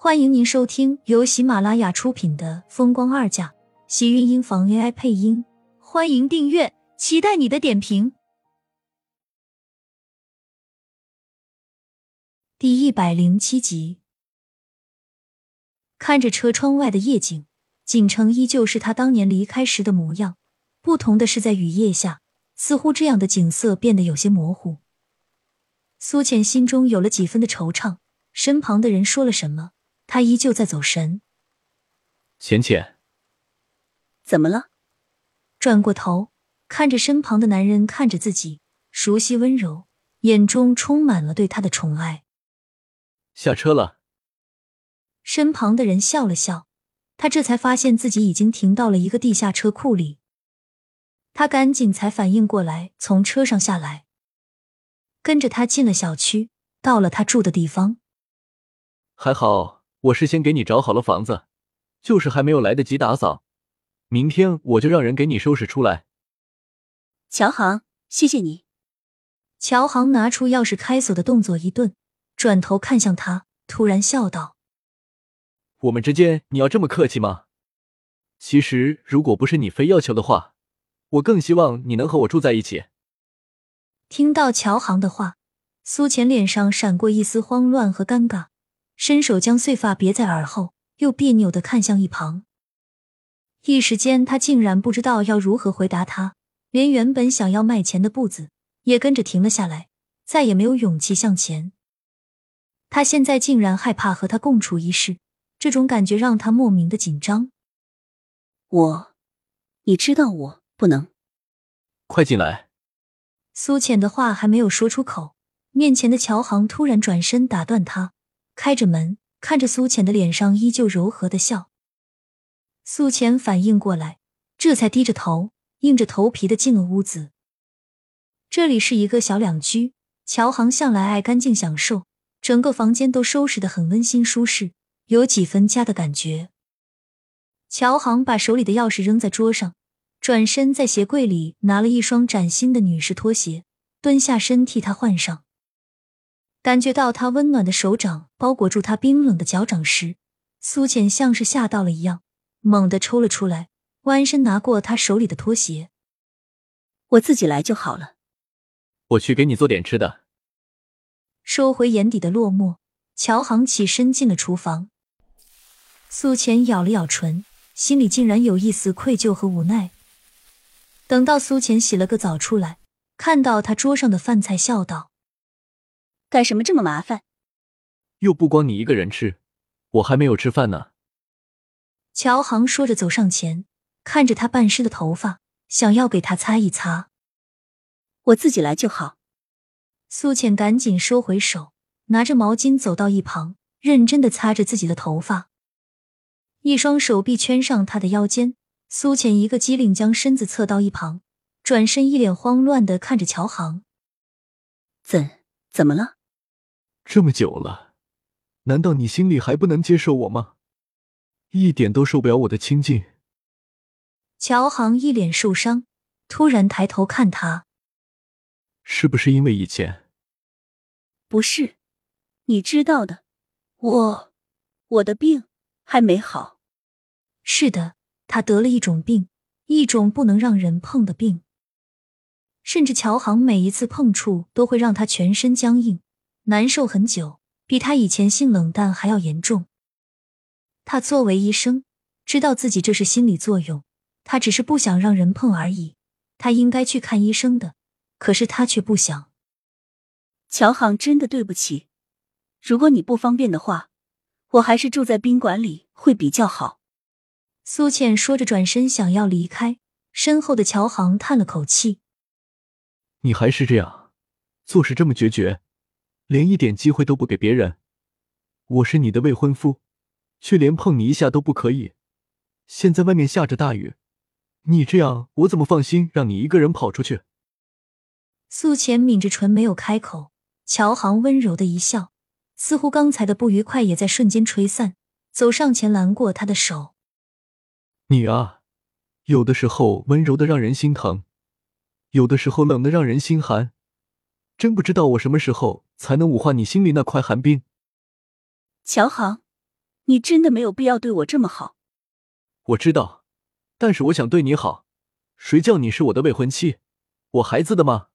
欢迎您收听由喜马拉雅出品的《风光二嫁》，喜运音房 AI 配音。欢迎订阅，期待你的点评。第一百零七集，看着车窗外的夜景，锦城依旧是他当年离开时的模样，不同的是，在雨夜下，似乎这样的景色变得有些模糊。苏浅心中有了几分的惆怅，身旁的人说了什么？他依旧在走神。浅浅，怎么了？转过头，看着身旁的男人，看着自己，熟悉温柔，眼中充满了对他的宠爱。下车了。身旁的人笑了笑，他这才发现自己已经停到了一个地下车库里。他赶紧才反应过来，从车上下来，跟着他进了小区，到了他住的地方。还好。我事先给你找好了房子，就是还没有来得及打扫，明天我就让人给你收拾出来。乔航，谢谢你。乔航拿出钥匙开锁的动作一顿，转头看向他，突然笑道：“我们之间你要这么客气吗？其实如果不是你非要求的话，我更希望你能和我住在一起。”听到乔航的话，苏浅脸上闪过一丝慌乱和尴尬。伸手将碎发别在耳后，又别扭的看向一旁。一时间，他竟然不知道要如何回答他，连原本想要迈前的步子也跟着停了下来，再也没有勇气向前。他现在竟然害怕和他共处一室，这种感觉让他莫名的紧张。我，你知道我不能。快进来。苏浅的话还没有说出口，面前的乔航突然转身打断他。开着门，看着苏浅的脸上依旧柔和的笑。苏浅反应过来，这才低着头，硬着头皮的进了屋子。这里是一个小两居，乔航向来爱干净享受，整个房间都收拾的很温馨舒适，有几分家的感觉。乔航把手里的钥匙扔在桌上，转身在鞋柜里拿了一双崭新的女士拖鞋，蹲下身替她换上。感觉到他温暖的手掌包裹住他冰冷的脚掌时，苏浅像是吓到了一样，猛地抽了出来，弯身拿过他手里的拖鞋。我自己来就好了。我去给你做点吃的。收回眼底的落寞，乔航起身进了厨房。苏浅咬了咬唇，心里竟然有一丝愧疚和无奈。等到苏浅洗了个澡出来，看到他桌上的饭菜，笑道。干什么这么麻烦？又不光你一个人吃，我还没有吃饭呢。乔航说着走上前，看着他半湿的头发，想要给他擦一擦。我自己来就好。苏浅赶紧收回手，拿着毛巾走到一旁，认真的擦着自己的头发，一双手臂圈上他的腰间。苏浅一个机灵，将身子侧到一旁，转身一脸慌乱的看着乔航。怎怎么了？这么久了，难道你心里还不能接受我吗？一点都受不了我的亲近。乔航一脸受伤，突然抬头看他，是不是因为以前？不是，你知道的，我我的病还没好。是的，他得了一种病，一种不能让人碰的病，甚至乔航每一次碰触都会让他全身僵硬。难受很久，比他以前性冷淡还要严重。他作为医生，知道自己这是心理作用，他只是不想让人碰而已。他应该去看医生的，可是他却不想。乔航，真的对不起。如果你不方便的话，我还是住在宾馆里会比较好。苏倩说着，转身想要离开，身后的乔航叹了口气：“你还是这样，做事这么决绝。”连一点机会都不给别人，我是你的未婚夫，却连碰你一下都不可以。现在外面下着大雨，你这样我怎么放心让你一个人跑出去？素浅抿着唇没有开口，乔航温柔的一笑，似乎刚才的不愉快也在瞬间吹散，走上前拦过他的手。你啊，有的时候温柔的让人心疼，有的时候冷的让人心寒。真不知道我什么时候才能捂化你心里那块寒冰。乔航，你真的没有必要对我这么好。我知道，但是我想对你好。谁叫你是我的未婚妻，我孩子的吗？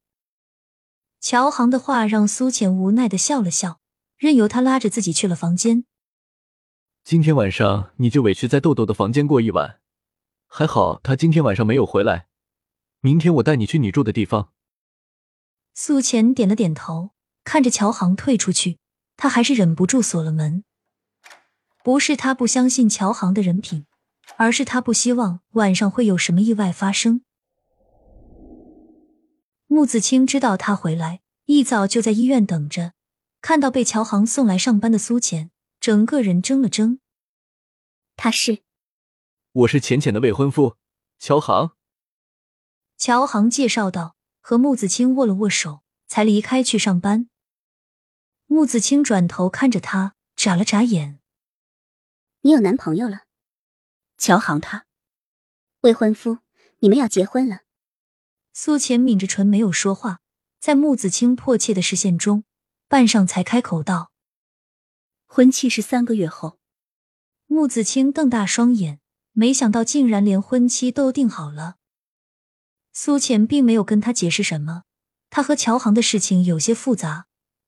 乔航的话让苏浅无奈的笑了笑，任由他拉着自己去了房间。今天晚上你就委屈在豆豆的房间过一晚，还好他今天晚上没有回来。明天我带你去你住的地方。苏浅点了点头，看着乔航退出去，他还是忍不住锁了门。不是他不相信乔航的人品，而是他不希望晚上会有什么意外发生。穆子清知道他回来，一早就在医院等着。看到被乔航送来上班的苏浅，整个人怔了怔。他是，我是浅浅的未婚夫，乔航。乔航介绍道，和穆子清握了握手，才离开去上班。穆子清转头看着他，眨了眨眼：“你有男朋友了？”乔航他未婚夫，你们要结婚了。苏浅抿着唇没有说话，在穆子清迫切的视线中，半晌才开口道：“婚期是三个月后。”穆子清瞪大双眼，没想到竟然连婚期都定好了。苏浅并没有跟他解释什么，他和乔航的事情有些复杂，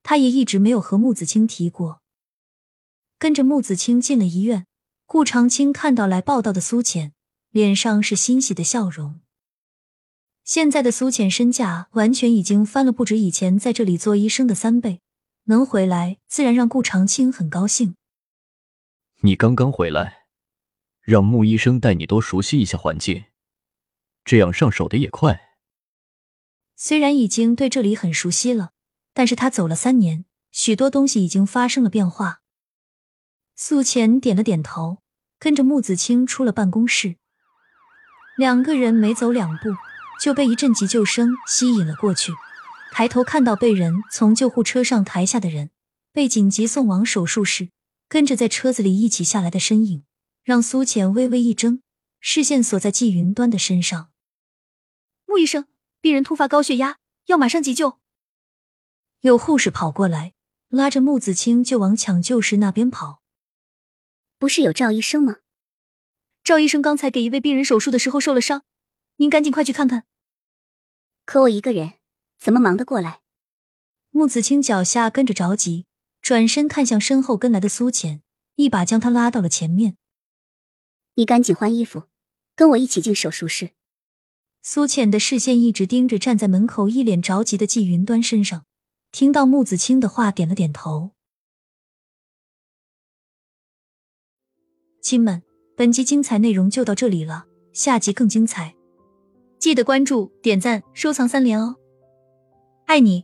他也一直没有和穆子清提过。跟着穆子清进了医院，顾长青看到来报道的苏浅，脸上是欣喜的笑容。现在的苏浅身价完全已经翻了不止以前在这里做医生的三倍，能回来自然让顾长青很高兴。你刚刚回来，让穆医生带你多熟悉一下环境，这样上手的也快。虽然已经对这里很熟悉了，但是他走了三年，许多东西已经发生了变化。苏浅点了点头，跟着穆子清出了办公室，两个人没走两步。就被一阵急救声吸引了过去，抬头看到被人从救护车上抬下的人，被紧急送往手术室，跟着在车子里一起下来的身影，让苏浅微微一怔，视线锁在季云端的身上。穆医生，病人突发高血压，要马上急救。有护士跑过来，拉着穆子清就往抢救室那边跑。不是有赵医生吗？赵医生刚才给一位病人手术的时候受了伤。您赶紧快去看看。可我一个人怎么忙得过来？穆子清脚下跟着着急，转身看向身后跟来的苏浅，一把将他拉到了前面。你赶紧换衣服，跟我一起进手术室。苏浅的视线一直盯着站在门口一脸着急的季云端身上，听到木子清的话，点了点头。亲们，本集精彩内容就到这里了，下集更精彩。记得关注、点赞、收藏三连哦，爱你！